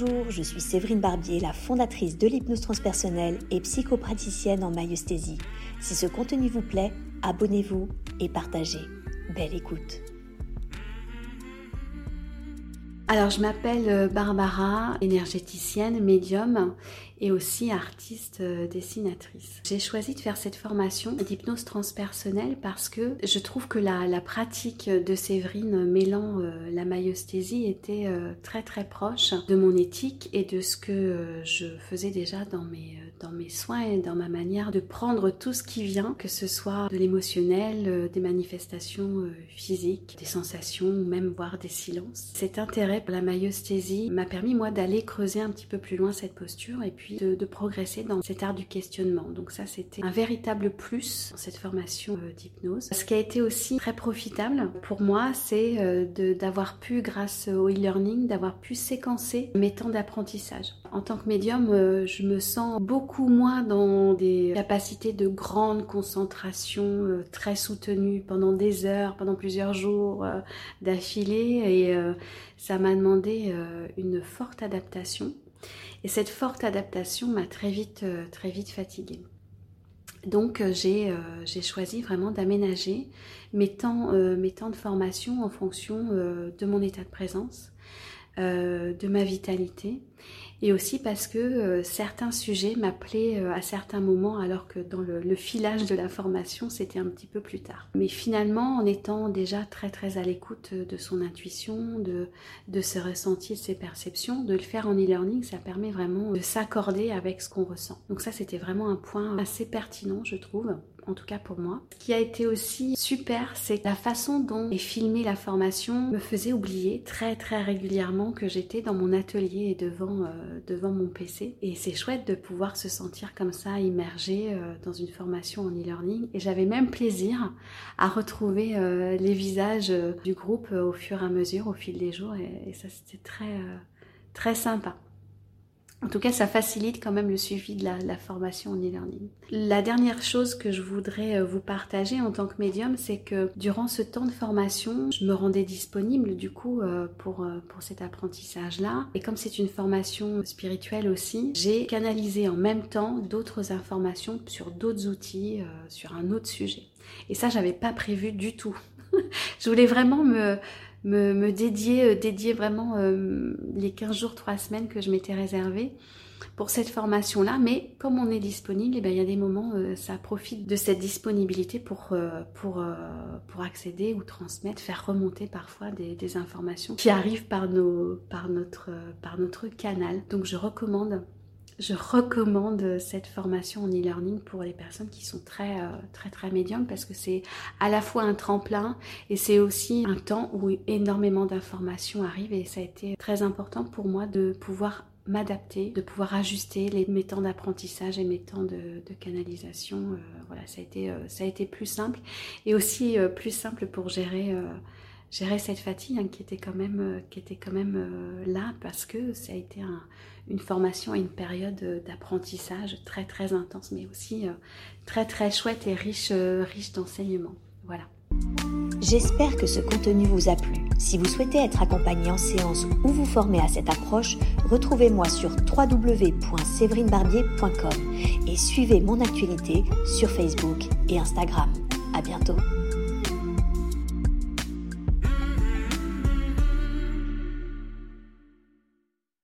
Bonjour, je suis Séverine Barbier, la fondatrice de l'hypnose transpersonnelle et psychopraticienne en maïesthésie. Si ce contenu vous plaît, abonnez-vous et partagez. Belle écoute. Alors, je m'appelle euh, Barbara, énergéticienne, médium et aussi artiste euh, dessinatrice. J'ai choisi de faire cette formation d'hypnose transpersonnelle parce que je trouve que la, la pratique de Séverine mêlant euh, la maïesthésie était très très proche de mon éthique et de ce que je faisais déjà dans mes, dans mes soins et dans ma manière de prendre tout ce qui vient, que ce soit de l'émotionnel, des manifestations physiques, des sensations ou même voir des silences. Cet intérêt la maïesthésie m'a permis moi d'aller creuser un petit peu plus loin cette posture et puis de, progresser dans cet art du questionnement. Donc ça c'était un véritable plus dans cette formation euh, d'hypnose. Ce qui a été aussi très profitable pour moi, c'est euh, d'avoir pu, grâce au e-learning, d'avoir pu séquencer mes temps d'apprentissage. En tant que médium, euh, je me sens beaucoup moins dans des capacités de grande concentration très soutenues pendant des heures, pendant plusieurs jours d'affilée et ça m'a demandé euh, une forte adaptation. Et cette forte adaptation m'a très vite, euh, très vite fatiguée. Donc euh, j'ai choisi vraiment d'aménager mes, mes temps de formation en fonction de mon état de présence, de ma vitalité et aussi parce que euh, certains sujets m'appelaient euh, à certains moments alors que dans le, filage de la formation c'était un petit peu plus tard. Mais finalement en étant déjà très très à l'écoute de son intuition, de, de ses ressentis, de ses perceptions, de le faire en e-learning ça permet vraiment de s'accorder avec ce qu'on ressent. Donc ça c'était vraiment un point assez pertinent je trouve en tout cas pour moi. Ce qui a été aussi super, c'est la façon dont est filmée la formation me faisait oublier très très régulièrement que j'étais dans mon atelier et devant, euh, mon PC. Et c'est chouette de pouvoir se sentir comme ça, immergé euh, dans une formation en e-learning. Et j'avais même plaisir à retrouver euh, les visages du groupe au fur et à mesure, au fil des jours. Et, et ça, c'était très, très sympa. En tout cas, ça facilite quand même le suivi de la, formation en e-learning. La dernière chose que je voudrais euh, vous partager en tant que médium, c'est que durant ce temps de formation, je me rendais disponible du coup euh, pour, euh, pour cet apprentissage-là. Et comme c'est une formation spirituelle aussi, j'ai canalisé en même temps d'autres informations sur d'autres outils, sur un autre sujet. Et ça, j'avais pas prévu du tout. je voulais vraiment me me, dédier, euh, vraiment euh, les 15 jours, 3 semaines que je m'étais réservé pour cette formation-là. Mais comme on est disponible, eh ben, il y a des moments, euh, ça profite de cette disponibilité pour, accéder ou transmettre, faire remonter parfois des, des informations qui arrivent par notre canal. Donc je recommande je recommande cette formation en e-learning pour les personnes qui sont très euh, très très médiums parce que c'est à la fois un tremplin et c'est aussi un temps où énormément d'informations arrivent et ça a été très important pour moi de pouvoir m'adapter, de pouvoir ajuster mes temps d'apprentissage et mes temps de, canalisation. Euh, voilà, ça a, été, euh, ça a été plus simple et aussi plus simple pour gérer gérer cette fatigue hein, qui était quand même, euh, euh, là parce que ça a été une formation et une période d'apprentissage très très intense, mais aussi euh, très très chouette et riche, riche d'enseignements. Voilà. J'espère que ce contenu vous a plu. Si vous souhaitez être accompagné en séance ou vous former à cette approche, retrouvez-moi sur www.séverinebarbier.com et suivez mon actualité sur Facebook et Instagram. À bientôt.